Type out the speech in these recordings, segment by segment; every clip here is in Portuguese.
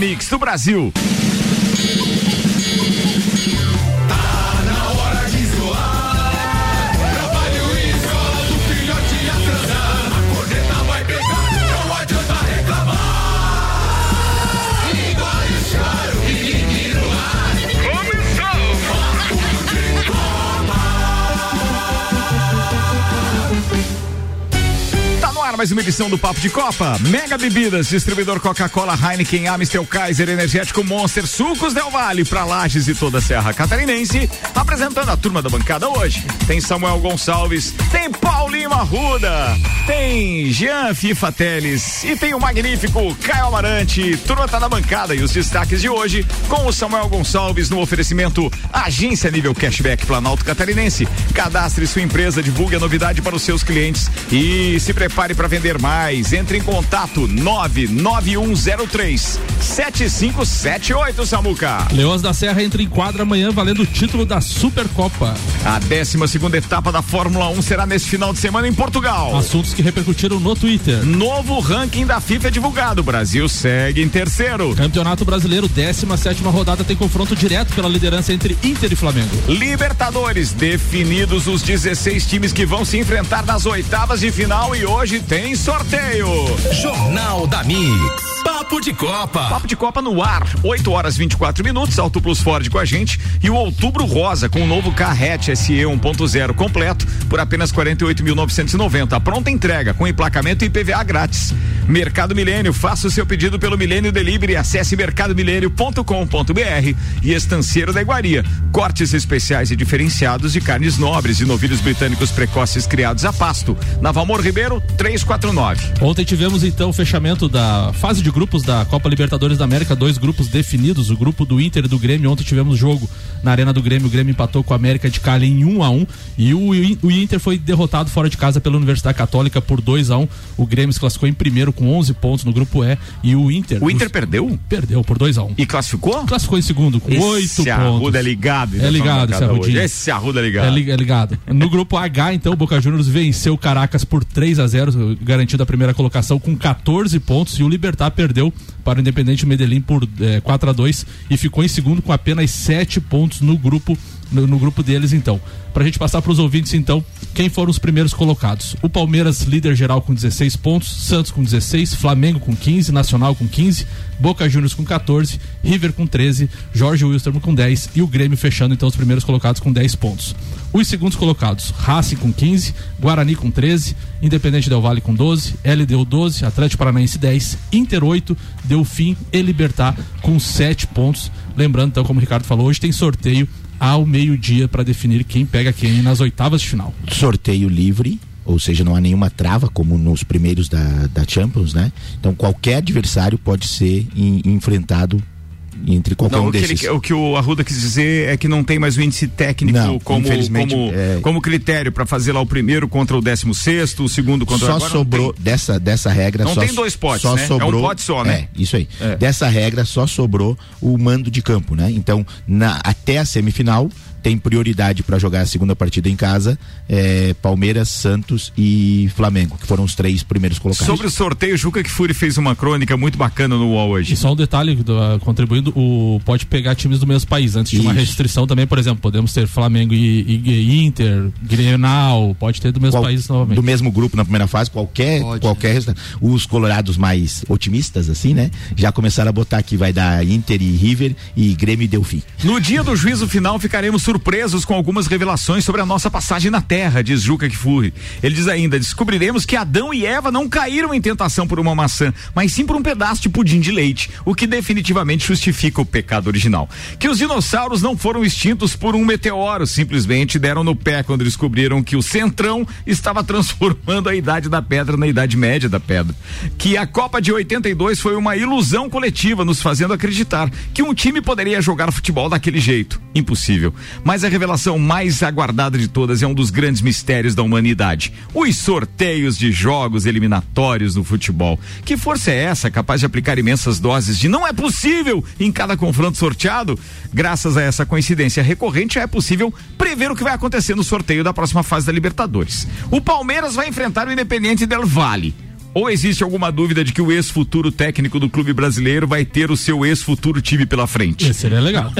mix do Brasil. Mais uma edição do Papo de Copa. Mega Bebidas, distribuidor Coca-Cola, Heineken, Amstel, Kaiser, Energético Monster, Sucos Del Vale, pra Lages e toda a Serra Catarinense. Apresentando a turma da bancada hoje. Tem Samuel Gonçalves, tem Paulinho Arruda, tem Jean FIFA Teles e tem o magnífico Caio Amarante. Turma tá na bancada e os destaques de hoje com o Samuel Gonçalves no oferecimento Agência Nível Cashback Planalto Catarinense. Cadastre sua empresa, divulgue a novidade para os seus clientes e se prepare para vender mais, entre em contato 99103 7578, Samuca. Leões da Serra entra em quadra amanhã valendo o título da Supercopa. A 12 segunda etapa da Fórmula 1 será nesse final de semana em Portugal. Assuntos que repercutiram no Twitter. Novo ranking da FIFA é divulgado. Brasil segue em terceiro. Campeonato Brasileiro, 17 sétima rodada, tem confronto direto pela liderança entre Inter e Flamengo. Libertadores, definidos os 16 times que vão se enfrentar nas oitavas de final e hoje tem tem sorteio. Jornal da Mix. Papo de Copa. Papo de Copa no ar. 8 horas 24 minutos. Auto Plus Ford com a gente. E o Outubro Rosa com o novo Carrete SE 1.0 completo por apenas 48.990. A pronta entrega com emplacamento e IPVA grátis. Mercado Milênio. Faça o seu pedido pelo Milênio Delivery. Acesse mercadomilênio.com.br e Estanceiro da Iguaria. Cortes especiais e diferenciados de carnes nobres e novilhos britânicos precoces criados a pasto. Na Valmor Ribeiro, 3 Ontem tivemos então o fechamento da fase de grupos da Copa Libertadores da América, dois grupos definidos, o grupo do Inter e do Grêmio. Ontem tivemos jogo na Arena do Grêmio, o Grêmio empatou com a América de Cali em 1 um a 1 um, e o, o Inter foi derrotado fora de casa pela Universidade Católica por 2 a 1 um. O Grêmio se classificou em primeiro com 11 pontos no grupo E e o Inter. O Inter os, perdeu? Perdeu por 2 a 1 um. E classificou? Classificou em segundo com 8 pontos. Arruda é ligado. É ligado, esse Arrudinho. Esse Arruda é ligado. É, li, é ligado. No grupo H, então, o Boca Juniors venceu o Caracas por 3 a 0 garantido a primeira colocação com 14 pontos e o Libertar perdeu para o Independente Medellín por é, 4 a 2 e ficou em segundo com apenas 7 pontos no grupo no, no grupo deles então. Pra gente passar para os ouvintes então, quem foram os primeiros colocados? O Palmeiras líder geral com 16 pontos, Santos com 16, Flamengo com 15, Nacional com 15, Boca Juniors com 14, River com 13, Jorge Wilstermann com 10 e o Grêmio fechando então os primeiros colocados com 10 pontos. Os segundos colocados, Racing com 15, Guarani com 13, Independente Del Vale com 12, LDU 12, Atlético Paranaense 10, Inter 8, Delfim e Libertar com 7 pontos. Lembrando então, como o Ricardo falou, hoje tem sorteio ao meio-dia para definir quem pega quem nas oitavas de final. Sorteio livre, ou seja, não há nenhuma trava como nos primeiros da, da Champions, né? Então qualquer adversário pode ser enfrentado entre qualquer não, um o desses. Que ele, o que o Arruda quis dizer é que não tem mais o índice técnico não, como, como, é... como critério para fazer lá o primeiro contra o décimo sexto, o segundo contra só o Só sobrou dessa, dessa regra. Não só, tem dois potes, só né? Sobrou, é um pote só, né? É, isso aí. É. Dessa regra só sobrou o mando de campo, né? Então, na, até a semifinal, tem prioridade para jogar a segunda partida em casa, é, Palmeiras, Santos e Flamengo, que foram os três primeiros colocados. Sobre o sorteio, Juca que Furi fez uma crônica muito bacana no UOL hoje. E só um detalhe, do, uh, contribuindo, o, pode pegar times do mesmo país, antes de uma restrição também, por exemplo, podemos ter Flamengo e, e, e Inter, Grenal, pode ter do mesmo Qual, país novamente. Do mesmo grupo na primeira fase, qualquer, pode, qualquer né? Os colorados mais otimistas, assim, né? Já começaram a botar que vai dar Inter e River e Grêmio e Delfim. No dia do juízo final, ficaremos surpresos com algumas revelações sobre a nossa passagem na Terra, diz Juca Kfouri. Ele diz ainda: descobriremos que Adão e Eva não caíram em tentação por uma maçã, mas sim por um pedaço de pudim de leite, o que definitivamente justifica o pecado original. Que os dinossauros não foram extintos por um meteoro, simplesmente deram no pé quando descobriram que o centrão estava transformando a idade da pedra na idade média da pedra. Que a Copa de 82 foi uma ilusão coletiva, nos fazendo acreditar que um time poderia jogar futebol daquele jeito. Impossível. Mas a revelação mais aguardada de todas é um dos grandes mistérios da humanidade: os sorteios de jogos eliminatórios no futebol. Que força é essa capaz de aplicar imensas doses de não é possível em cada confronto sorteado? Graças a essa coincidência recorrente, é possível prever o que vai acontecer no sorteio da próxima fase da Libertadores. O Palmeiras vai enfrentar o Independente Del Valle Ou existe alguma dúvida de que o ex-futuro técnico do clube brasileiro vai ter o seu ex-futuro time pela frente? Esse seria legal.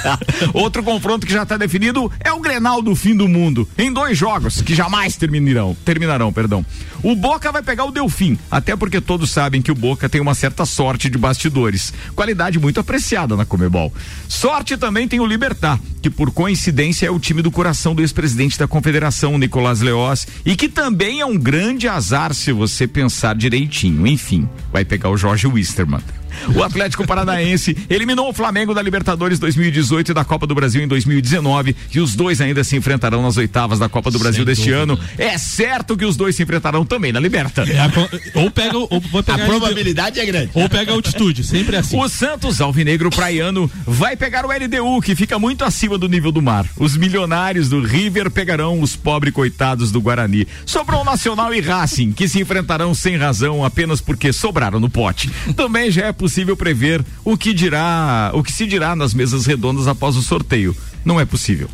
Outro confronto que já está definido é o Grenal do fim do mundo, em dois jogos que jamais terminarão, terminarão, perdão. O Boca vai pegar o Delfim, até porque todos sabem que o Boca tem uma certa sorte de bastidores, qualidade muito apreciada na Comebol. Sorte também tem o Libertar, que por coincidência é o time do coração do ex-presidente da Confederação, Nicolás Leoz, e que também é um grande azar se você pensar direitinho. Enfim, vai pegar o Jorge Wisterman. O Atlético Paranaense eliminou o Flamengo da Libertadores 2018 e da Copa do Brasil em 2019 e os dois ainda se enfrentarão nas oitavas da Copa do Brasil Sem deste dúvida. ano. É certo que os dois se enfrentarão também na Liberta. É a, ou pega ou vai pegar a probabilidade é grande. Ou pega a altitude, sempre é assim. O Santos Alvinegro Praiano vai pegar o LDU que fica muito acima do nível do mar. Os milionários do River pegarão os pobres coitados do Guarani. Sobrou o Nacional e Racing que se enfrentarão sem razão apenas porque sobraram no pote. Também já é possível prever o que dirá, o que se dirá nas mesas redondas após o sorteio. Não é possível.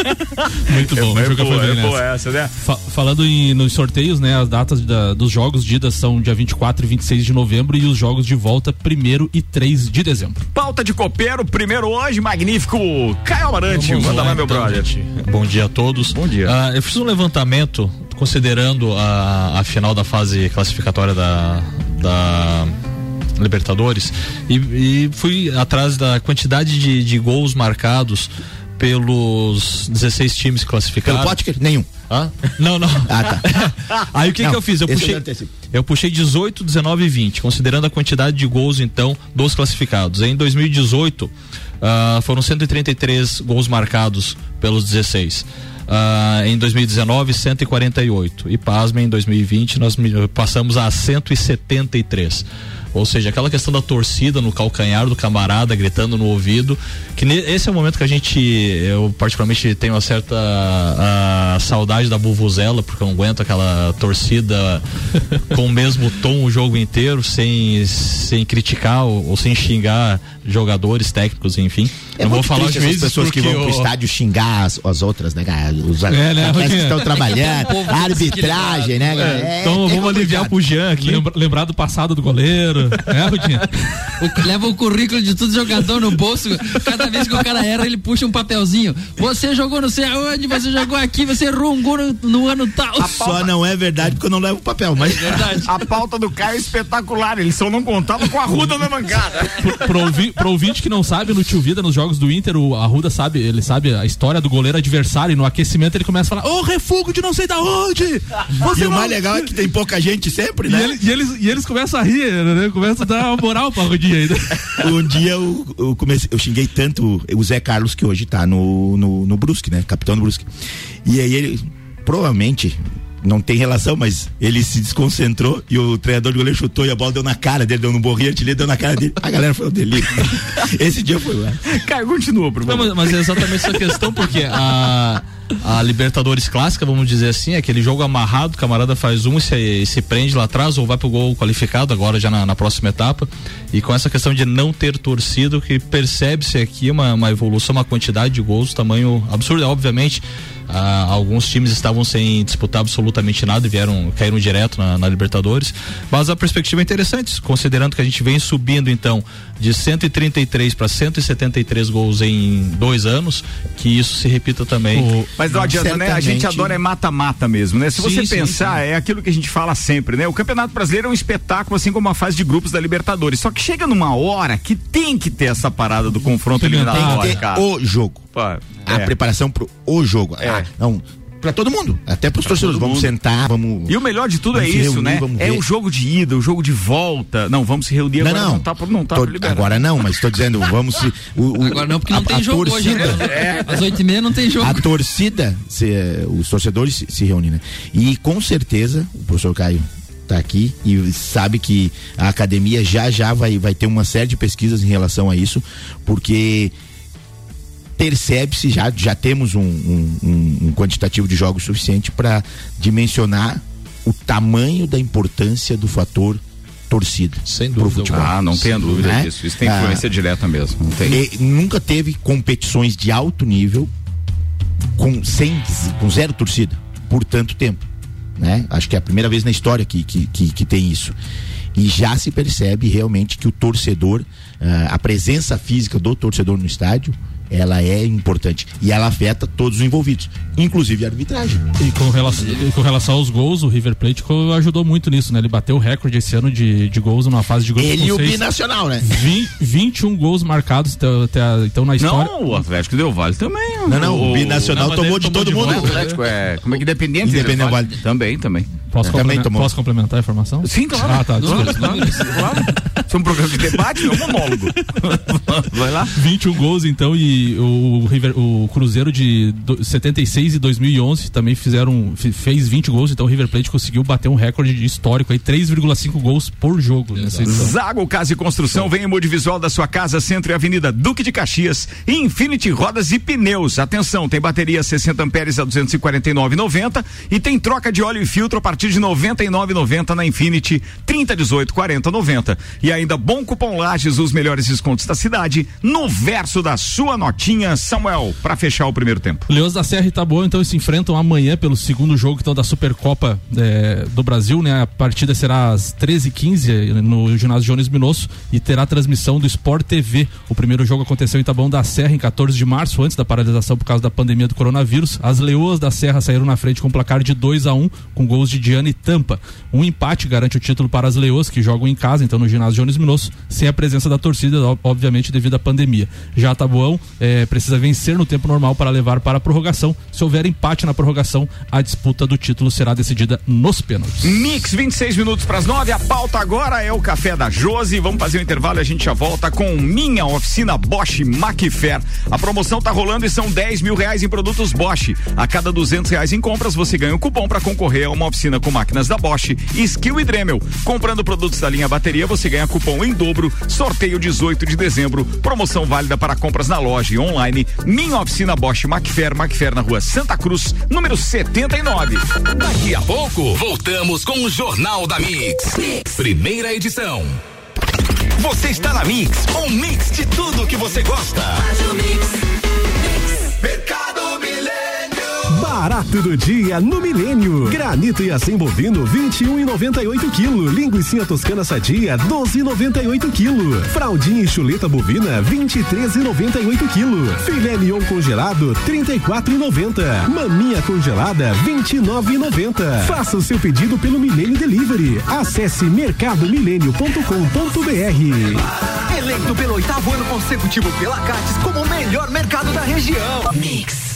muito bom. É, é boa, é boa essa, né? Fa falando em, nos sorteios, né? As datas da, dos jogos de ida são dia 24 e 26 de novembro e os jogos de volta 1 e 3 de dezembro. Pauta de copeiro, primeiro hoje, magnífico. Caio Amarante, Vamos manda lá, lá meu então, brother. Gente. Bom dia a todos. Bom dia. Uh, eu fiz um levantamento considerando a, a final da fase classificatória da, da Libertadores e, e fui atrás da quantidade de, de gols marcados pelos 16 times classificados. Pelo Potker? Nenhum. Hã? Não, não. Ah, tá. Aí o que, que eu fiz? Eu puxei, eu puxei 18, 19 e 20, considerando a quantidade de gols, então, dos classificados. Em 2018, uh, ah, foram 133 gols marcados pelos 16. Uh, em 2019, 148. E pasma, em 2020, nós passamos a 173. Ou seja, aquela questão da torcida no calcanhar do camarada gritando no ouvido, que esse é o momento que a gente, eu particularmente tenho uma certa a, saudade da Buvuzela, porque eu não aguento aquela torcida com o mesmo tom o jogo inteiro, sem, sem criticar ou, ou sem xingar jogadores, técnicos, enfim. É não vou falar de pessoas que vão pro estádio xingar as, as outras, né, cara? Os é, né, que estão trabalhando, é arbitragem, né, cara? É, então vamos aliviar pro Jean aqui. Lembrar do passado do goleiro, né, Rudinha? Leva o currículo de todo jogador no bolso. Cada vez que o cara erra, ele puxa um papelzinho. Você jogou não sei aonde, você jogou aqui, você gol no, no ano tal. Pauta... Só não é verdade porque eu não levo papel, mas. É verdade. A pauta do Caio é espetacular. Ele só não contava com a ruda na mancada. Pro, pro, ouvir, pro ouvinte que não sabe, no Tio Vida, nos jogos do Inter, o Arruda sabe, ele sabe a história do goleiro adversário e no aquecimento ele começa a falar, ô oh, refugo de não sei da onde! Você e não... o mais legal é que tem pouca gente sempre, né? E, ele, e, eles, e eles começam a rir, né? Começam a dar uma moral pra Rudinha ainda. um dia eu, eu, comecei, eu xinguei tanto o Zé Carlos, que hoje tá no, no, no Brusque, né? Capitão do Brusque. E aí ele, provavelmente, não tem relação, mas ele se desconcentrou e o treinador do goleiro chutou e a bola deu na cara dele, deu no borrinho, artilheiro deu na cara dele. A galera foi o delírio. Esse dia foi lá. Caio, continua, por favor. Mas, mas, é exatamente essa questão, porque a, a Libertadores clássica, vamos dizer assim, é aquele jogo amarrado, o camarada faz um e se, se prende lá atrás ou vai pro gol qualificado agora já na, na próxima etapa. E com essa questão de não ter torcido, que percebe-se aqui uma, uma evolução, uma quantidade de gols, tamanho absurdo, obviamente ah, alguns times estavam sem disputar absolutamente nada e vieram, caíram direto na, na, Libertadores. Mas a perspectiva é interessante, considerando que a gente vem subindo então de 133 para 173 gols em dois anos, que isso se repita também. O, mas não adianta, né? A gente adora é mata-mata mesmo, né? Se sim, você sim, pensar, sim. é aquilo que a gente fala sempre, né? O Campeonato Brasileiro é um espetáculo, assim como a fase de grupos da Libertadores. Só que chega numa hora que tem que ter essa parada do confronto eliminatório, cara. O jogo. É. A preparação pro o jogo. É. Ah, não, para todo mundo, até para os torcedores. Vamos sentar, vamos. E o melhor de tudo é isso, reunir, né? É o jogo de ida, o jogo de volta. Não, vamos se reunir não, agora. Não, não tá, não tá tô, Agora não, mas estou dizendo, vamos se. O, o, agora não, porque não a, tem a jogo torcida, hoje. Né? É. Às oito e meia não tem jogo. A torcida, se, os torcedores se, se reúnem, né? E com certeza, o professor Caio tá aqui e sabe que a academia já já vai, vai ter uma série de pesquisas em relação a isso, porque percebe-se já, já temos um, um, um quantitativo de jogos suficiente para dimensionar o tamanho da importância do fator torcida. Sem dúvida. Ah, não tenha dúvida né? disso. Isso tem influência ah, direta mesmo. Nunca teve competições de alto nível com, sem, com zero torcida por tanto tempo. né? Acho que é a primeira vez na história que, que, que, que tem isso. E já se percebe realmente que o torcedor, ah, a presença física do torcedor no estádio, ela é importante e ela afeta todos os envolvidos, inclusive a arbitragem. E com relação, e com relação aos gols, o River Plate ajudou muito nisso, né? Ele bateu o recorde esse ano de, de gols numa fase de gols Ele e o binacional, né? vi- 21 gols marcados até, até então na história. Não, o Atlético deu vale também. Não, não, o binacional mas tomou de tomou todo de mundo. volta, O Atlético é. Como é que Independente? Independente Del Vale. Também, também. Posso, Também tomou. posso complementar a informação? Sim, claro. Ah, tá. Claro, claro, claro. Isso é um programa de debate, é um monólogo. Vai lá. 21 gols então e o River, o Cruzeiro de do- 76 e 2011 também fizeram fe- fez 20 gols, então o River Plate conseguiu bater um recorde histórico aí 3,5 gols por jogo nessa. Zago Casa e Construção vem em Modivisual da sua casa, Centro e Avenida Duque de Caxias Infinity Rodas e Pneus. Atenção, tem bateria 60 amperes a 249,90 e tem troca de óleo e filtro a partir de 99,90 na Infinity 30 18 40 90. E ainda bom cupom Lages, os melhores descontos da cidade no verso da sua notinha, Samuel, para fechar o primeiro tempo. Leões da Serra e Taboão então se enfrentam amanhã pelo segundo jogo então da Supercopa eh, do Brasil, né? A partida será às 13h15 no ginásio Jones Minosso e terá transmissão do Sport TV. O primeiro jogo aconteceu em Taboão da Serra em 14 de março, antes da paralisação por causa da pandemia do coronavírus. As Leoas da Serra saíram na frente com um placar de 2 a 1 com gols de E Tampa. Um empate garante o título para as Leoas que jogam em casa, então no ginásio Jones Minosso, sem a presença da torcida, ob- obviamente devido à pandemia. Já a Taboão eh, precisa vencer no tempo normal para levar para a prorrogação. Se houver empate na prorrogação, a disputa do título será decidida nos pênaltis. Mix, 26 minutos para as 9. A pauta agora é o café da Josi. Vamos fazer um intervalo e a gente já volta com minha oficina Bosch Macfair. A promoção tá rolando e são 10 mil reais em produtos Bosch. A cada 200 reais em compras, você ganha um cupom para concorrer a uma oficina com máquinas da Bosch, Skill e Dremel. Comprando produtos da linha bateria, você ganha cupom em dobro. Sorteio 18 de dezembro. Promoção válida para compras na loja e online. Minha oficina Bosch Macfair, Macfair na rua Santa Cruz, número 79. Daqui a pouco, voltamos com o Jornal da mix. Primeira edição. Você está na Mix, um mix de tudo que você gosta. Mercado Barato do dia no Milênio. Granito e assim bovino 21,98 kg. Linguiça toscana sadia 12,98 kg. Fraldinha e chuleta bovina 23,98 kg. Filé mignon congelado 34,90. Maminha congelada 29,90. Faça o seu pedido pelo Milênio Delivery. Acesse mercadomilênio.com.br. Eleito pelo oitavo ano consecutivo pela Cates como o melhor mercado da região. Mix.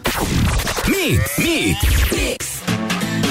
Mix, mix.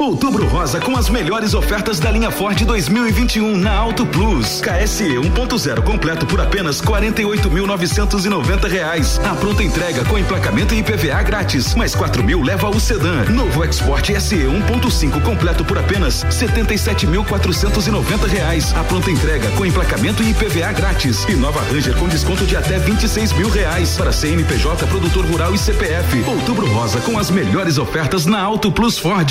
Outubro Rosa com as melhores ofertas da linha Ford 2021 na Auto Plus. KSE 1.0 completo por apenas 48.990 reais. A pronta entrega com emplacamento e IPVA grátis. Mais 4 mil leva o sedã. Novo Export SE 1.5 completo por apenas 77.490 reais. A pronta entrega com emplacamento e IPVA grátis. E nova Ranger com desconto de até 26 mil reais para CNPJ, produtor rural e CPF. Outubro Rosa com as melhores ofertas na Auto Plus Ford.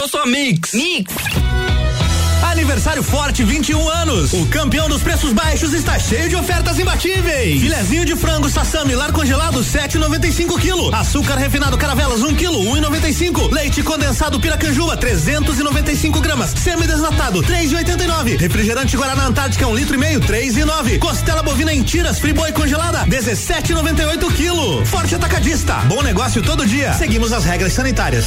Eu sou a Mix. Mix. Aniversário Forte 21 anos. O campeão dos preços baixos está cheio de ofertas imbatíveis. Filezinho de frango sassami lar congelado 7,95 kg. Açúcar refinado Caravelas 1 kg 1,95. Leite condensado Piracanjuba 395 gramas. Semi-desnatado 3,89. Refrigerante Guaraná Antártica 1 um litro e meio 3,9. Costela bovina em tiras friboi congelada 17,98 kg. Forte atacadista. Bom negócio todo dia. Seguimos as regras sanitárias.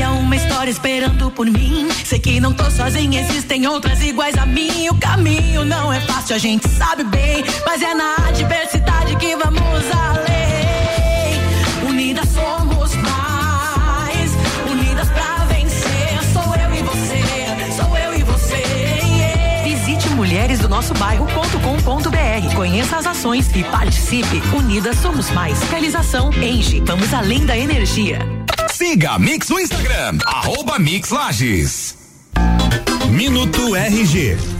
Dia uma história esperando por mim. Sei que não tô sozinha, existem outras iguais a mim. O caminho não é fácil, a gente sabe bem. Mas é na adversidade que vamos além. Unidas somos mais. Unidas pra vencer. Sou eu e você. Sou eu e você. Yeah. Visite mulheres do nosso bairro.com.br. Conheça as ações e participe. Unidas somos mais. Realização Engie. Vamos além da energia. Siga a Mix no Instagram, arroba Mix Lages. Minuto RG.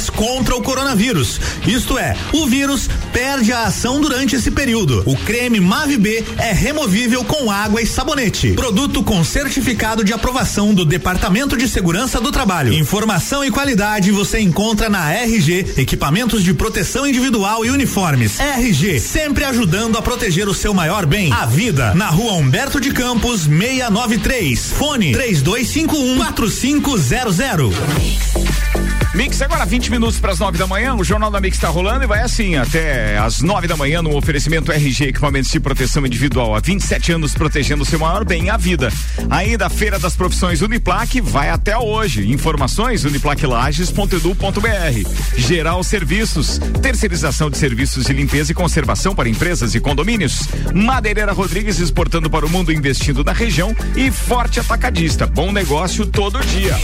contra o coronavírus. Isto é, o vírus perde a ação durante esse período. O creme Mave B é removível com água e sabonete. Produto com certificado de aprovação do Departamento de Segurança do Trabalho. Informação e qualidade você encontra na RG, equipamentos de proteção individual e uniformes. RG, sempre ajudando a proteger o seu maior bem, a vida. Na rua Humberto de Campos, 693. Fone 3251 4500. Mix, agora 20 minutos para as 9 da manhã. O Jornal da Mix está rolando e vai assim até às 9 da manhã no oferecimento RG Equipamentos de Proteção Individual. Há 27 anos protegendo o seu maior bem, a vida. Ainda a Feira das Profissões Uniplac vai até hoje. Informações uniplaclages.edu.br. Geral Serviços, terceirização de serviços de limpeza e conservação para empresas e condomínios. Madeireira Rodrigues exportando para o mundo, investindo na região e Forte Atacadista. Bom negócio todo dia.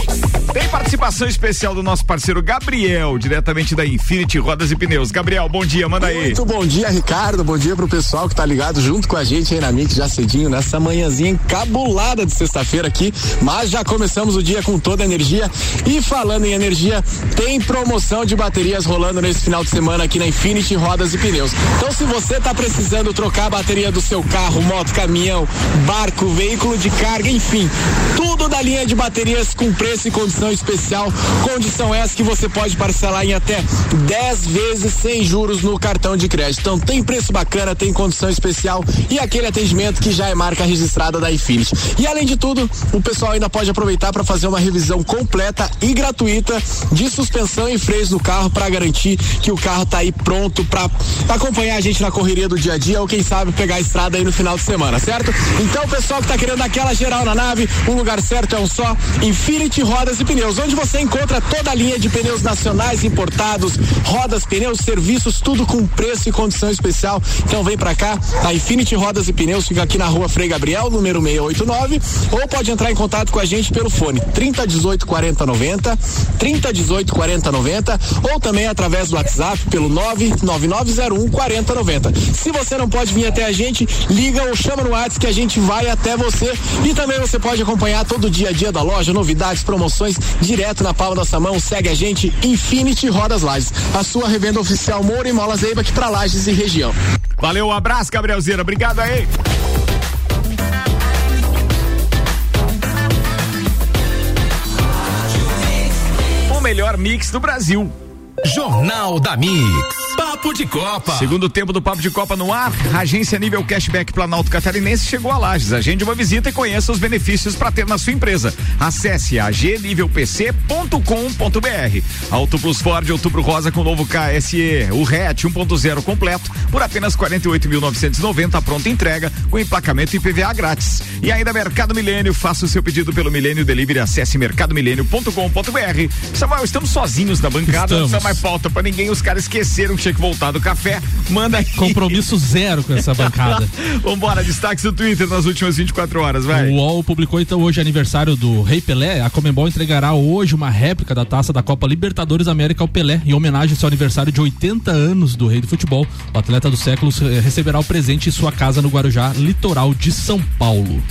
Tem participação especial do nosso parceiro Gabriel, diretamente da Infinity Rodas e Pneus. Gabriel, bom dia, manda aí. Muito bom dia, Ricardo. Bom dia pro pessoal que tá ligado junto com a gente aí na Mix já cedinho, nessa manhãzinha encabulada de sexta-feira aqui. Mas já começamos o dia com toda a energia. E falando em energia, tem promoção de baterias rolando nesse final de semana aqui na Infinity Rodas e Pneus. Então, se você tá precisando trocar a bateria do seu carro, moto, caminhão, barco, veículo de carga, enfim, tudo da linha de baterias com preço e condição especial, condição essa que você pode parcelar em até 10 vezes sem juros no cartão de crédito. Então tem preço bacana, tem condição especial e aquele atendimento que já é marca registrada da Infinity. E além de tudo, o pessoal ainda pode aproveitar para fazer uma revisão completa e gratuita de suspensão e freios no carro para garantir que o carro tá aí pronto para acompanhar a gente na correria do dia a dia ou quem sabe pegar a estrada aí no final de semana, certo? Então, pessoal que tá querendo aquela geral na nave, o lugar certo é um só, Infinity Rodas e Pneus, onde você encontra toda a linha de pneus nacionais importados, rodas, pneus, serviços, tudo com preço e condição especial. Então vem pra cá, a Infinity Rodas e Pneus fica aqui na rua Frei Gabriel, número 689, ou pode entrar em contato com a gente pelo fone 3018 40 90, 3018 40 90, ou também através do WhatsApp pelo 99901 40 90. Se você não pode vir até a gente, liga ou chama no WhatsApp que a gente vai até você. E também você pode acompanhar todo o dia a dia da loja, novidades, promoções, direto na palma da nossa mão. Segue a gente, Infinity Rodas Lages, a sua revenda oficial Moura e Molas Eiba aqui pra Lages e região. Valeu, um abraço, Gabrielzeira. Obrigado aí. O melhor mix do Brasil. Jornal da Mix. Papo de Copa. Segundo tempo do Papo de Copa no ar, a agência nível cashback Planalto Catarinense chegou a Lages. Agende uma visita e conheça os benefícios para ter na sua empresa. Acesse agnívelpc.com.br. Auto Plus Ford Outubro Rosa com novo KSE, o hatch 1.0 completo por apenas 48.990 pronta entrega com emplacamento e PVA grátis. E ainda Mercado Milênio, faça o seu pedido pelo Milênio Delivery, acesse mercadomilênio.com.br. Samuel, estamos sozinhos na bancada, não precisa mais pauta para ninguém, os caras esqueceram que tinha que voltar do café. Manda aí. Compromisso zero com essa bancada. Vambora, destaques do Twitter nas últimas 24 horas, vai. O UOL publicou então hoje aniversário do Rei Pelé. A Comembol entregará hoje uma réplica da taça da Copa Libertadores América ao Pelé, em homenagem ao seu aniversário de 80 anos do Rei do Futebol. O atleta do século eh, receberá o presente em sua casa no Guarujá, litoral de São Paulo.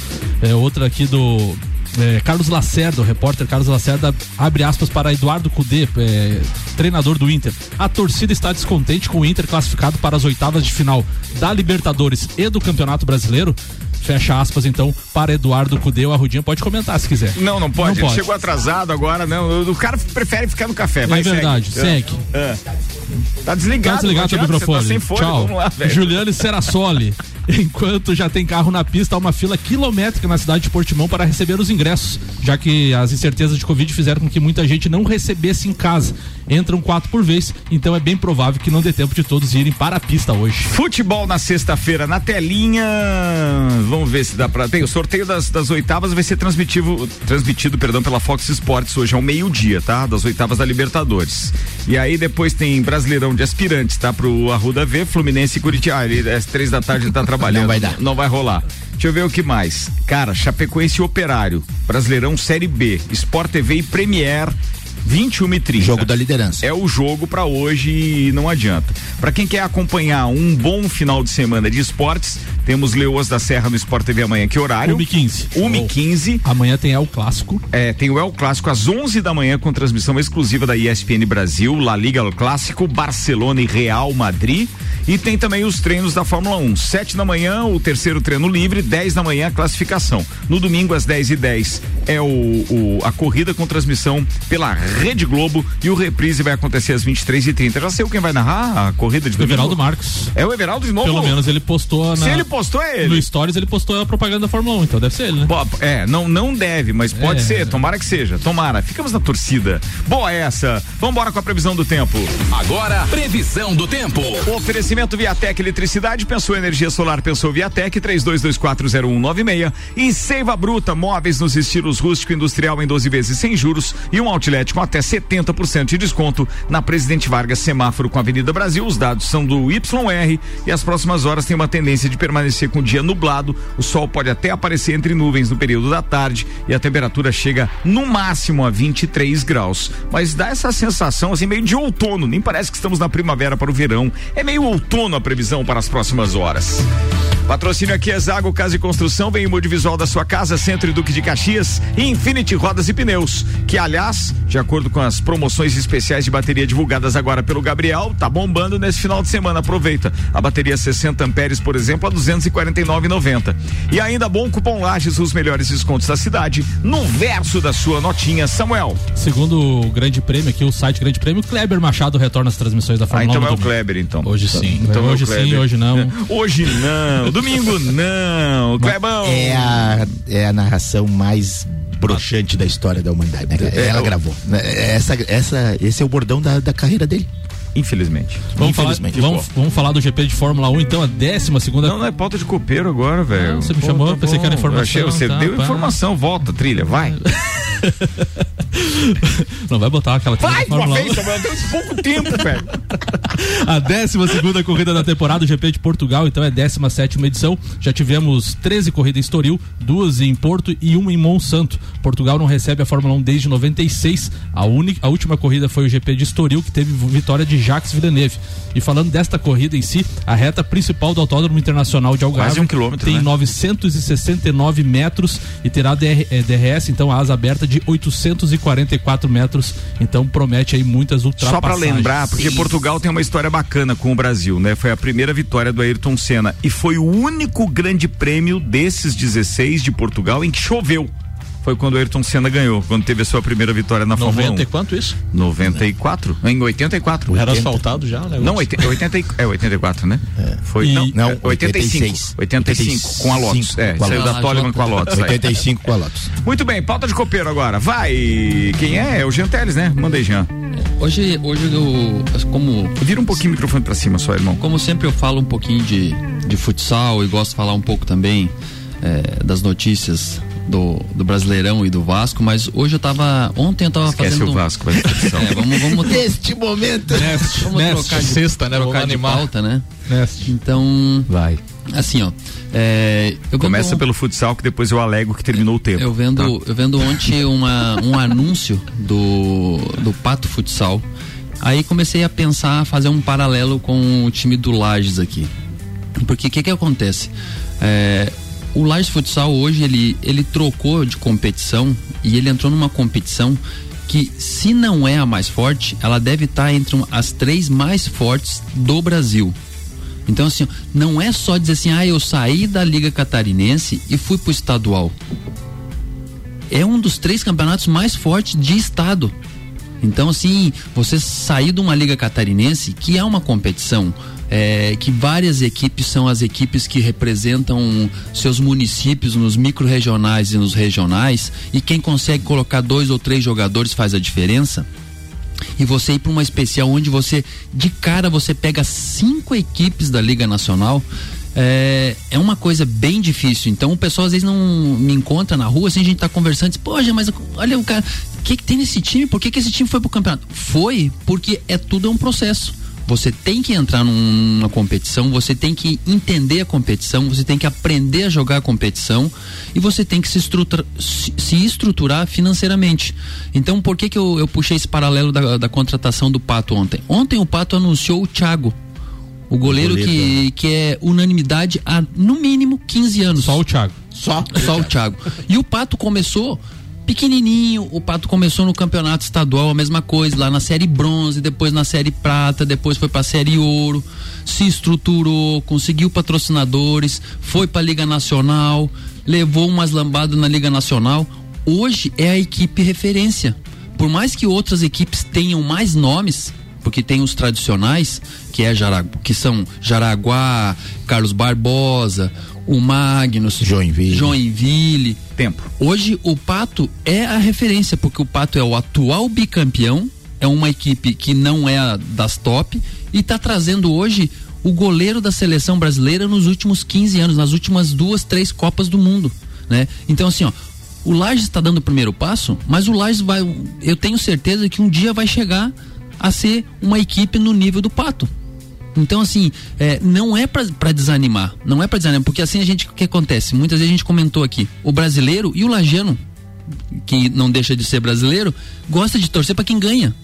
É, outra aqui do é, Carlos Lacerda, o repórter Carlos Lacerda, abre aspas para Eduardo Cudê, é, treinador do Inter. A torcida está descontente com o Inter classificado para as oitavas de final da Libertadores e do Campeonato Brasileiro. Fecha aspas, então, para Eduardo Cudê. O Arrudinha pode comentar se quiser. Não, não pode. Não Ele chegou atrasado agora, não. O cara prefere ficar no café. Vai, é verdade, segue. segue. É. Tá desligado. Tá desligado o microfone. Tá Tchau. Lá, Juliane Serassoli. Enquanto já tem carro na pista, há uma fila quilométrica na cidade de Portimão para receber os ingressos, já que as incertezas de Covid fizeram com que muita gente não recebesse em casa. Entram quatro por vez, então é bem provável que não dê tempo de todos irem para a pista hoje. Futebol na sexta-feira na telinha. Vamos ver se dá para. Tem o sorteio das, das oitavas vai ser transmitido, transmitido, perdão, pela Fox Sports hoje ao meio-dia, tá? Das oitavas da Libertadores. E aí depois tem Brasileirão de aspirantes, tá? Pro Arruda V, Fluminense e Curitiba. Ah, ele, às três da tarde ele tá trabalhando. Não vai dar. Não vai rolar. Deixa eu ver o que mais. Cara, Chapecoense e Operário, Brasileirão Série B, Sport TV e Premier 21 e 30. Jogo da liderança. É o jogo para hoje e não adianta. Para quem quer acompanhar um bom final de semana de esportes, temos Leoas da Serra no Sport TV amanhã. Que horário? 1 e 15 1 e 15 Amanhã tem El Clássico. É, tem o El Clássico às 11 da manhã com transmissão exclusiva da ESPN Brasil, La Liga El Clássico, Barcelona e Real Madrid. E tem também os treinos da Fórmula 1. 7 da manhã, o terceiro treino livre, 10 da manhã, a classificação. No domingo, às 10 e 10 é o, o, a corrida com transmissão pela Rede Globo e o reprise vai acontecer às 23 e 30 Já sei quem vai narrar a corrida de o Everaldo Marques. É o Everaldo de novo? Pelo menos ele postou na... Se ele postou, é ele. No Stories ele postou a propaganda da Fórmula 1, então deve ser ele, né? é, não, não deve, mas pode É. ser. Tomara que seja. Tomara. Ficamos na torcida. Boa essa. Vambora com a previsão do tempo. Agora, previsão do tempo. O oferecimento Viatec Eletricidade, pensou energia solar, pensou Viatec, 32240196 e Seiva Bruta, móveis nos estilos rústico e industrial em 12 vezes sem juros e um outlet com até 70% de desconto na Presidente Vargas, semáforo com a Avenida Brasil. Os dados são do YR e as próximas horas tem uma tendência de permanecer com o dia nublado. O sol pode até aparecer entre nuvens no período da tarde e a temperatura chega no máximo a 23 graus. Mas dá essa sensação assim meio de outono, nem parece que estamos na primavera para o verão. É meio outono a previsão para as próximas horas. Patrocínio aqui é Zago Casa e Construção, vem o multivisual da sua casa, Centro e Duque de Caxias e Infinity Rodas e Pneus, que aliás, de acordo com as promoções especiais de bateria divulgadas agora pelo Gabriel, tá bombando nesse final de semana, aproveita. A bateria 60 amperes, por exemplo, a 249,90. E ainda bom cupom Lages, os melhores descontos da cidade, no verso da sua notinha, Samuel. Segundo o Grande Prêmio aqui, o site Grande Prêmio, Kleber Machado retorna às transmissões da Ah, Fórmula então 1 é no o domingo. Kleber, então. Hoje sim. Então é o hoje sim, Kleber. hoje não. Hoje não, domingo não, Clebão. É a, é a narração mais broxante da história da humanidade, né? É, Ela o- gravou. Essa, essa, esse é o bordão da, da carreira dele. Infelizmente. Vamos falar, Infelizmente. vamos, vamos falar do GP de Fórmula 1, então, a décima segunda. Não, não é pauta de copeiro agora, velho. Não, você me Pô, chamou, tá pensei bom. que era informação, Eu achei, você tá, deu pá. informação, volta, trilha, vai. Não vai botar aquela Vai de uma vez, 1. Samuel, tem pouco tempo, velho. A 12 segunda corrida da temporada do GP de Portugal, então é 17 sétima edição. Já tivemos 13 corridas em Estoril, duas em Porto e uma em Monsanto. Portugal não recebe a Fórmula 1 desde 96. A, única, a última corrida foi o GP de Estoril, que teve vitória de Jacques Villeneuve. E falando desta corrida em si, a reta principal do Autódromo Internacional de Algarve Quase um quilômetro, tem né? 969 metros e terá DR, eh, DRS, então a asa aberta de 844 metros. Então promete aí muitas Só ultrapassagens. pra lembrar, porque Portugal tem uma história bacana com o Brasil, né? Foi a primeira vitória do Ayrton Senna e foi o único grande prêmio desses 16 de Portugal em que choveu. Foi quando o Ayrton Senna ganhou, quando teve a sua primeira vitória na Fórmula 1. 90 e quanto isso? 94? Em 84. Era asfaltado já, né? Não, 80, 80, e- é 84, né? Foi, E- não, não, é 85. 86. 85 com a Lotus. É, com a saiu da. Toleman com a Lotus. aí. 85 com a Lotus. Muito bem, pauta de copeiro agora. Vai. Quem é? É o Jean Teles, né? Manda aí, Jean. Hoje, hoje eu, como Vira um pouquinho o microfone pra cima, só, irmão. Como sempre eu falo um pouquinho de, de futsal e gosto de falar um pouco também eh, das notícias do, do Brasileirão e do Vasco, mas hoje eu tava. Ontem eu tava Esquece fazendo. o Vasco, futsal. É, vamos, vamos, Neste momento. vamos trocar de, Sexta, né? Trocar de pauta, né? Neste. Então, Vai. assim, ó. eu Começa vendo, pelo futsal que depois eu alego que terminou o tempo. eu vendo, tá? eu vendo ontem uma, um anúncio do, do Pato Futsal. Aí comecei a pensar, a fazer um paralelo com o time do Lages aqui. Porque o que que acontece? É, o Lages Futsal hoje ele, ele trocou de competição e ele entrou numa competição que se não é a mais forte, ela deve estar entre um- as três mais fortes do Brasil. Então assim, não é só dizer assim, ah, eu saí da Liga Catarinense e fui pro estadual. É um dos três campeonatos mais fortes de estado. Então, assim, você sair de uma liga catarinense, que é uma competição, é, que várias equipes são as equipes que representam seus municípios nos micro-regionais e nos regionais, e quem consegue colocar dois ou três jogadores faz a diferença. E você ir para uma especial onde você, de cara, você pega cinco equipes da Liga Nacional. É, é uma coisa bem difícil. Então o pessoal às vezes não me encontra na rua, assim, a gente tá conversando, diz, poxa, mas olha o cara, que, que tem nesse time? Por que, que esse time foi pro campeonato? Foi porque é tudo é um processo. Você tem que entrar num- numa competição, você tem que entender a competição, você tem que aprender a jogar a competição e você tem que se, estrutura- se- se estruturar financeiramente. Então, por que, que eu, eu puxei esse paralelo da, da contratação do Pato ontem? Ontem o Pato anunciou o Thiago, o goleiro, goleiro, que, que é unanimidade há no mínimo 15 anos. Só o Thiago. Só. Só o Thiago. E o Pato começou pequenininho, o Pato começou no campeonato estadual, a mesma coisa, lá na série bronze, depois na série prata, depois foi pra série ouro, se estruturou, conseguiu patrocinadores, foi pra Liga Nacional, levou umas lambadas na Liga Nacional. Hoje é a equipe referência. Por mais que outras equipes tenham mais nomes, porque tem os tradicionais, que é Jaragu, que são Jaraguá, Carlos Barbosa, o Magnus, Joinville. Joinville. Tempo. Hoje o Pato é a referência, porque o Pato é o atual bicampeão, é uma equipe que não é das top e está trazendo hoje o goleiro da seleção brasileira nos últimos 15 anos, nas últimas duas, três Copas do Mundo, né? Então assim, ó, o Lages está dando o primeiro passo, mas o Lages vai, eu tenho certeza que um dia vai chegar a ser uma equipe no nível do Pato. Então, assim, é, não é pra desanimar. Não é pra desanimar, porque assim a gente, o que acontece? Muitas vezes a gente comentou aqui, o brasileiro e o lajano, que não deixa de ser brasileiro, gosta de torcer pra quem ganha.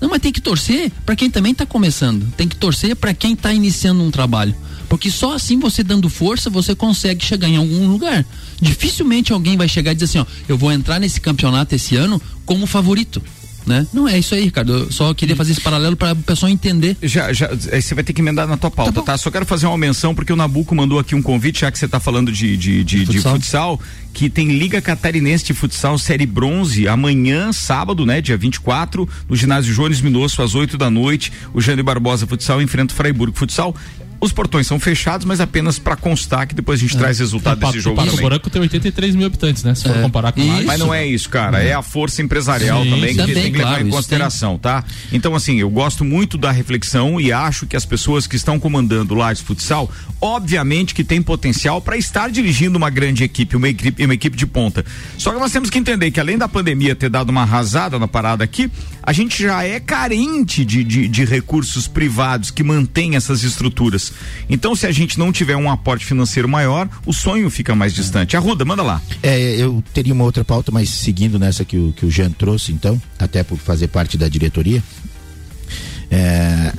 Não, mas tem que torcer pra quem também tá começando. Tem que torcer pra quem tá iniciando um trabalho. Porque só assim você dando força, você consegue chegar em algum lugar. Dificilmente alguém vai chegar e dizer assim, ó, eu vou entrar nesse campeonato esse ano como favorito. Né? Não é isso aí, Ricardo. Eu só queria fazer esse paralelo para o pessoal entender. Já, já, aí você vai ter que emendar na tua pauta, tá? Só quero fazer uma menção, porque o Nabuco mandou aqui um convite, já que você tá falando de, de, de, de Futsal. futsal, que tem Liga Catarinense de Futsal Série Bronze, amanhã, sábado, né, dia 24, no ginásio Jones Minosso, às 8 da noite. O Jânio Barbosa Futsal enfrenta o Freiburgo Futsal. Os portões são fechados, mas apenas para constar que depois a gente É. traz resultado Pato- desse jogo o Pato. Branco tem 83 mil habitantes, né? Se for É. comparar com Lages. Mas não é isso, cara. É a força empresarial Sim, também que também, tem que levar claro, em isso consideração, tá? Então, assim, eu gosto muito da reflexão e acho que as pessoas que estão comandando o Lages Futsal, obviamente que tem potencial para estar dirigindo uma grande equipe, uma equipe, uma equipe de ponta. Só que nós temos que entender que além da pandemia ter dado uma arrasada na parada aqui, a gente já é carente de, de, de recursos privados que mantêm essas estruturas. Então, se a gente não tiver um aporte financeiro maior, o sonho fica mais distante. Arruda, manda lá. É, eu teria uma outra pauta, mas seguindo nessa que o, que o Jean trouxe, então, até por fazer parte da diretoria. É,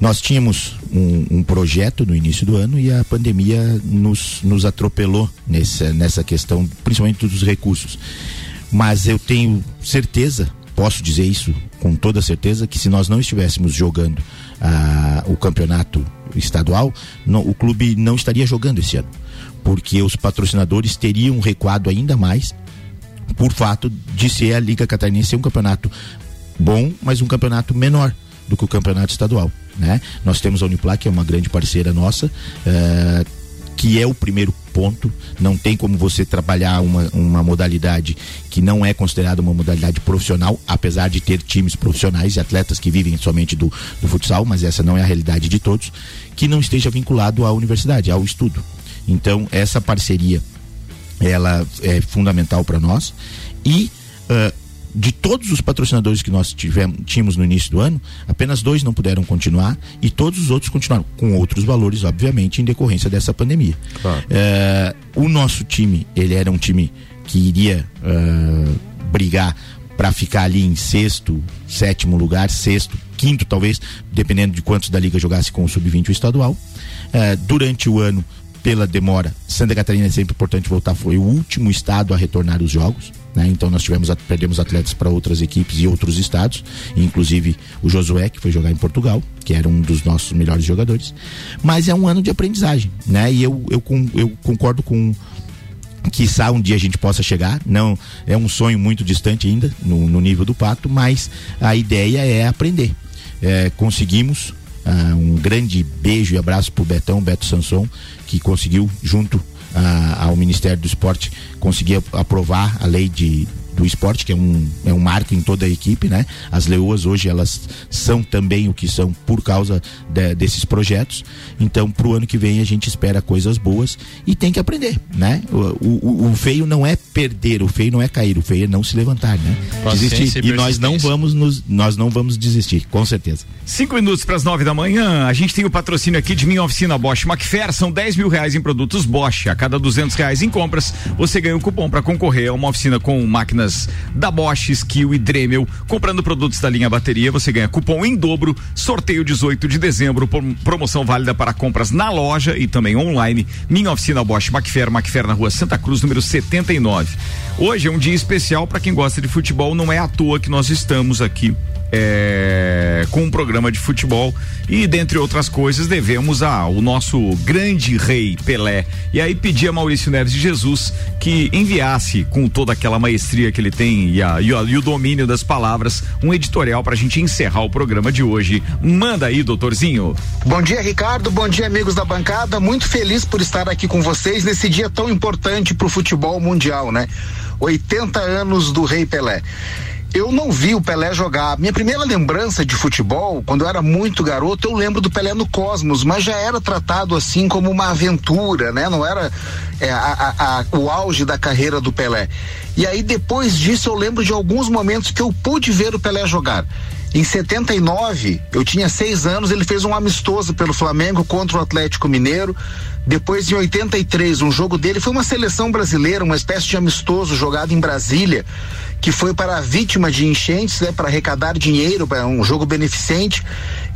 nós tínhamos um, um projeto no início do ano e a pandemia nos, nos atropelou nessa, nessa questão, principalmente dos recursos. Mas eu tenho certeza, posso dizer isso com toda certeza, que se nós não estivéssemos jogando ah, o campeonato estadual, não- o clube não estaria jogando esse ano. Porque os patrocinadores teriam recuado ainda mais por fato de ser a Liga Catarinense ser um campeonato bom, mas um campeonato menor do que o campeonato estadual, né? Nós temos a Uniplac, que é uma grande parceira nossa, eh, que é o primeiro ponto. Não tem como você trabalhar uma, uma modalidade que não é considerada uma modalidade profissional, apesar de ter times profissionais e atletas que vivem somente do, do futsal, mas essa não é a realidade de todos, que não esteja vinculado à universidade, ao estudo. Então, essa parceria ela é fundamental para nós e ah, de todos os patrocinadores que nós tivemos, tínhamos no início do ano, apenas dois não puderam continuar e todos os outros continuaram com outros valores, obviamente, em decorrência dessa pandemia. Eh, o nosso time, ele era um time que iria ah, brigar para ficar ali em sexto, sétimo lugar, sexto, quinto talvez, dependendo de quantos da liga jogasse com o sub-20 o estadual. Eh, durante o ano, pela demora, Santa Catarina é sempre importante voltar, foi o último estado a retornar os jogos. Né? Então nós tivemos perdemos atletas para outras equipes e outros estados, inclusive o Josué que foi jogar em Portugal, que era um dos nossos melhores jogadores. Mas é um ano de aprendizagem, né? E eu, eu, eu concordo com Quizá um dia a gente possa chegar, não é um sonho muito distante ainda no, no nível do pato, mas a ideia é aprender. É, conseguimos ah, um grande beijo e abraço pro Betão, Beto Sanson, que conseguiu junto ah, ao Ministério do Esporte conseguir ap- aprovar a lei de do esporte, que é um, é um marco em toda a equipe, né? As leoas hoje elas são também o que são por causa de- desses projetos. Então, pro ano que vem a gente espera coisas boas e tem que aprender, né? O, o- o feio não é perder, o feio não é cair, o feio é não se levantar, né? Desistir. e nós não vamos nos, nós não vamos desistir, com certeza. Cinco minutos para as nove da manhã. A gente tem o patrocínio aqui de minha oficina Bosch Macfer. São 10 mil reais em produtos Bosch. A cada duzentos reais em compras, você ganha um cupom para concorrer a uma oficina com máquinas da Bosch, Skill e Dremel. Comprando produtos da linha bateria, você ganha cupom em dobro. Sorteio 18 de dezembro. prom- Promoção válida para compras na loja e também online. Minha oficina Bosch Macfer, Macfer na rua Santa Cruz, número 79. Hoje é um dia especial para quem gosta de futebol. Não é à toa que nós estamos aqui é, com um programa de futebol e dentre outras coisas devemos ao nosso grande rei Pelé e aí pedi a Maurício Neres de Jesus que enviasse com toda aquela maestria que ele tem e, a- e a- e o domínio das palavras um editorial para a gente encerrar o programa de hoje manda aí doutorzinho Bom dia, Ricardo. Bom dia, amigos da bancada. Muito feliz por estar aqui com vocês nesse dia tão importante para o futebol mundial, né? 80 anos do Rei Pelé. Eu não vi o Pelé jogar. Minha primeira lembrança de futebol, quando eu era muito garoto, eu lembro do Pelé no Cosmos, mas já era tratado assim como uma aventura, né? Não era é, a- a- a- o auge da carreira do Pelé. E aí depois disso eu lembro de alguns momentos que eu pude ver o Pelé jogar. Em 79, eu tinha seis anos, ele fez um amistoso pelo Flamengo contra o Atlético Mineiro. Depois, em 83, um jogo dele foi uma seleção brasileira, uma espécie de amistoso jogado em Brasília, que foi para a vítima de enchentes, né, para arrecadar dinheiro, para um jogo beneficente.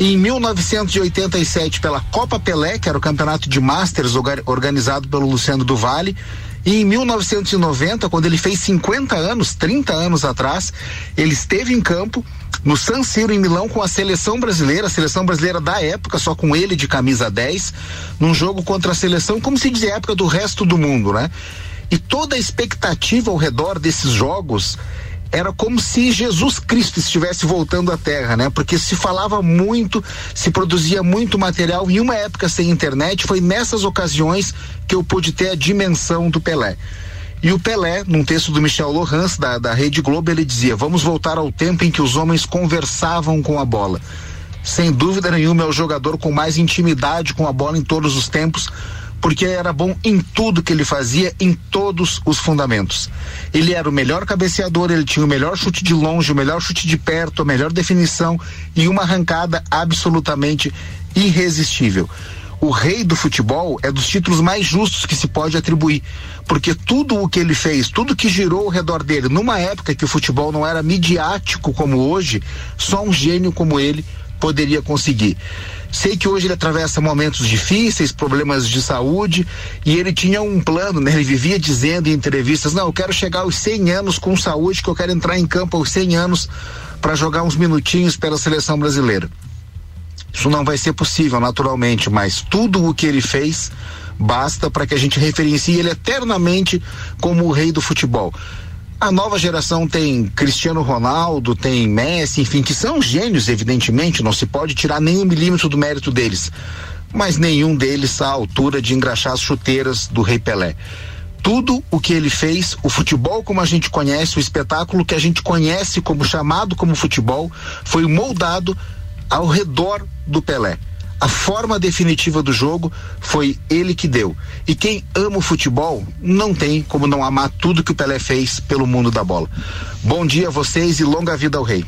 Em 1987, pela Copa Pelé, que era o campeonato de Masters orga- organizado pelo Luciano do Vale. E em 1990, quando ele fez 50 anos, 30 anos atrás, ele esteve em campo no San Siro em Milão com a seleção brasileira, a seleção brasileira da época, só com ele de camisa 10, num jogo contra a seleção, como se diz época do resto do mundo, né? E toda a expectativa ao redor desses jogos era como se Jesus Cristo estivesse voltando à Terra, né? Porque se falava muito, se produzia muito material. Em uma época sem internet, foi nessas ocasiões que eu pude ter a dimensão do Pelé. E o Pelé, num texto do Michel Lohans, da, da Rede Globo, ele dizia: Vamos voltar ao tempo em que os homens conversavam com a bola. Sem dúvida nenhuma, é o jogador com mais intimidade com a bola em todos os tempos, porque era bom em tudo que ele fazia, em todos os fundamentos. Ele era o melhor cabeceador, ele tinha o melhor chute de longe, o melhor chute de perto, a melhor definição e uma arrancada absolutamente irresistível. O rei do futebol é dos títulos mais justos que se pode atribuir, porque tudo o que ele fez, tudo que girou ao redor dele, numa época que o futebol não era midiático como hoje, só um gênio como ele poderia conseguir. Sei que hoje ele atravessa momentos difíceis, problemas de saúde, e ele tinha um plano, né? Ele vivia dizendo em entrevistas: "Não, eu quero chegar aos 100 anos com saúde, que eu quero entrar em campo aos 100 anos para jogar uns minutinhos pela seleção brasileira". Isso não vai ser possível, naturalmente, mas tudo o que ele fez basta para que a gente referencie ele eternamente como o rei do futebol. A nova geração tem Cristiano Ronaldo, tem Messi, enfim, que são gênios, evidentemente, não se pode tirar nem um milímetro do mérito deles. Mas nenhum deles à altura de engraxar as chuteiras do Rei Pelé. Tudo o que ele fez, o futebol como a gente conhece, o espetáculo que a gente conhece como chamado como futebol, foi moldado ao redor do Pelé a forma definitiva do jogo foi ele que deu. E quem ama o futebol não tem como não amar tudo que o Pelé fez pelo mundo da bola. Bom dia a vocês e longa vida ao rei.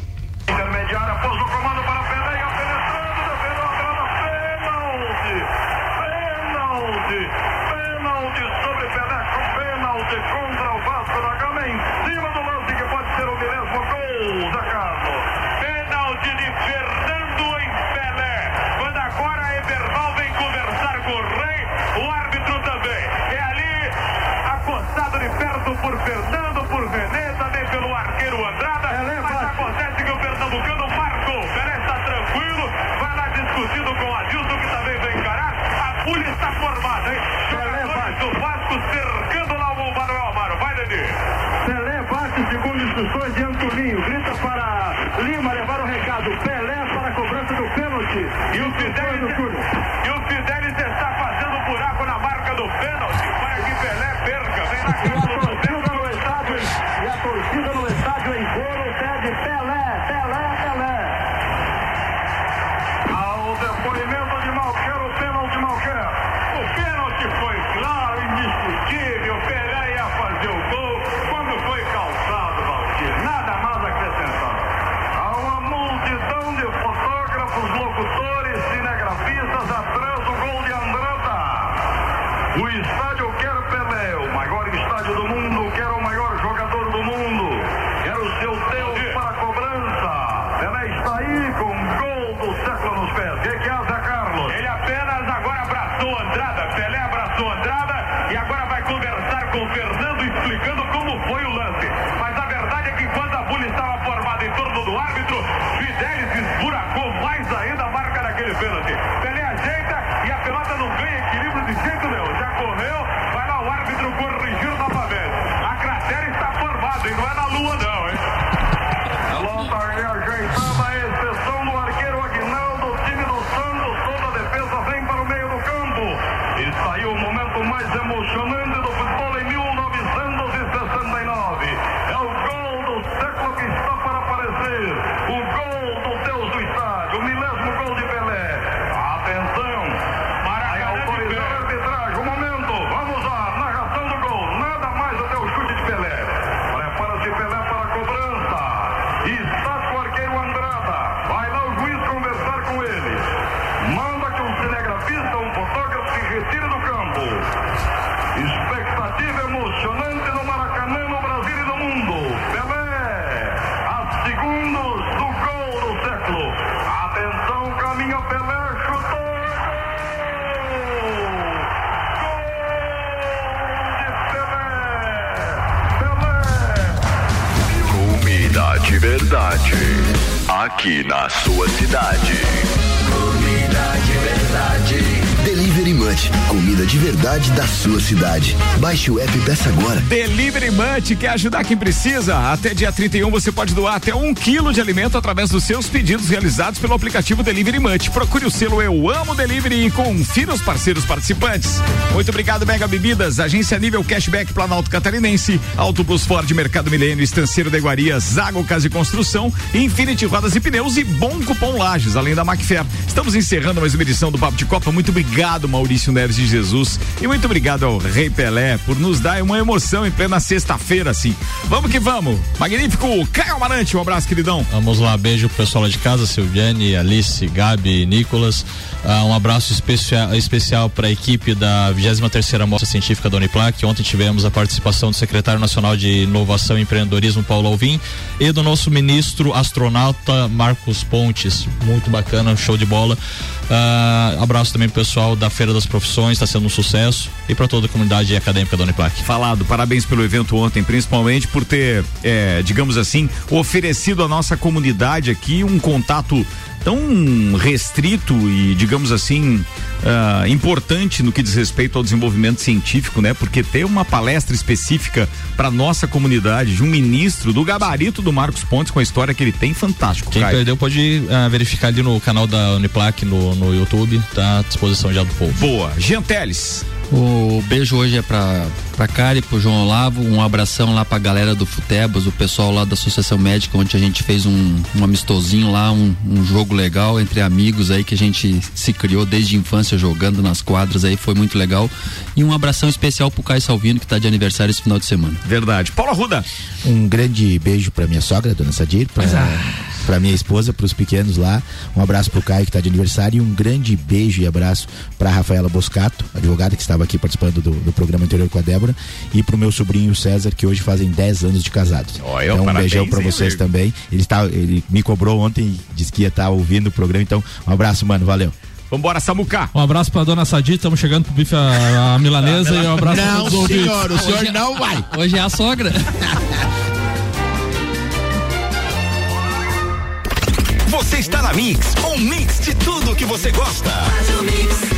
Aqui na sua cidade. Delivery Munch. Comida de verdade da sua cidade. Baixe o app e peça agora. Delivery Munch quer ajudar quem precisa? Até dia 31 você pode doar até um quilo de alimento através dos seus pedidos realizados pelo aplicativo Delivery Munch. Procure o selo Eu Amo Delivery e confira os parceiros participantes. Muito obrigado, Mega Bebidas, Agência Nível Cashback Planalto Catarinense, Auto Plus Ford Mercado Milênio, Estanceiro da Iguaria, Zago Casa e Construção, Infinity Rodas e Pneus e Bom Cupom Lages, além da Macfair. Estamos encerrando mais uma edição do Papo de Copa. Muito obrigado, Maurício Neves de Jesus. E muito obrigado ao Rei Pelé por nos dar uma emoção em plena sexta-feira, assim. Vamos que vamos. Magnífico Caio Amarante, um abraço, queridão. Vamos lá, beijo pro pessoal lá de casa, Silviane, Alice, Gabi, Nicolas. Ah, um abraço especial, especial para a equipe da 23 terceira Mostra Científica da Uniplac. Ontem tivemos a participação do secretário nacional de Inovação e Empreendedorismo, Paulo Alvim, e do nosso ministro astronauta Marcos Pontes. Muito bacana, show de bola. Ah, abraço também pro pessoal da Feira das Profissões, está sendo um sucesso. E para toda a comunidade acadêmica da Uniplac. Falado, parabéns pelo evento ontem, principalmente por ter, é, digamos assim, oferecido à nossa comunidade aqui um contato tão restrito e, digamos assim, ah, importante no que diz respeito ao desenvolvimento científico, né? Porque ter uma palestra específica para nossa comunidade de um ministro do gabarito do Marcos Pontes com a história que ele tem, fantástico. Quem Caio. perdeu pode ah, verificar ali no canal da Uniplac no, no YouTube, tá à disposição já do povo. Boa. Jean Teles. O beijo hoje é pra, pra Cari, pro João Olavo, um abração lá pra galera do Futebas, o pessoal lá da Associação Médica, onde a gente fez um, um amistosinho lá, um, um jogo legal entre amigos aí que a gente se criou desde a infância jogando nas quadras aí, foi muito legal. E um abração especial pro Caio Salvino, que tá de aniversário esse final de semana. Verdade. Paulo Arruda. Um grande beijo pra minha sogra, dona Sadir, pra, pra minha esposa, pros pequenos lá. Um abraço pro Caio, que tá de aniversário, e um grande beijo e abraço pra Rafaela Boscato, advogada que estava aqui participando do, do programa anterior com a Débora, e pro meu sobrinho César, que hoje fazem 10 anos de casados. Olha, então, um beijão pra hein, vocês amigo? também. Ele, está, ele me cobrou ontem disse que ia estar ouvindo o programa, então um abraço, mano, valeu. Vambora, Samuca. Um abraço pra dona Sadi, estamos chegando pro bife a, a milanesa e um abraço Não, pra todos os ouvintes. senhor, o senhor não vai. Hoje é a sogra. Você está na Mix, um mix de tudo que você gosta. Faz o mix.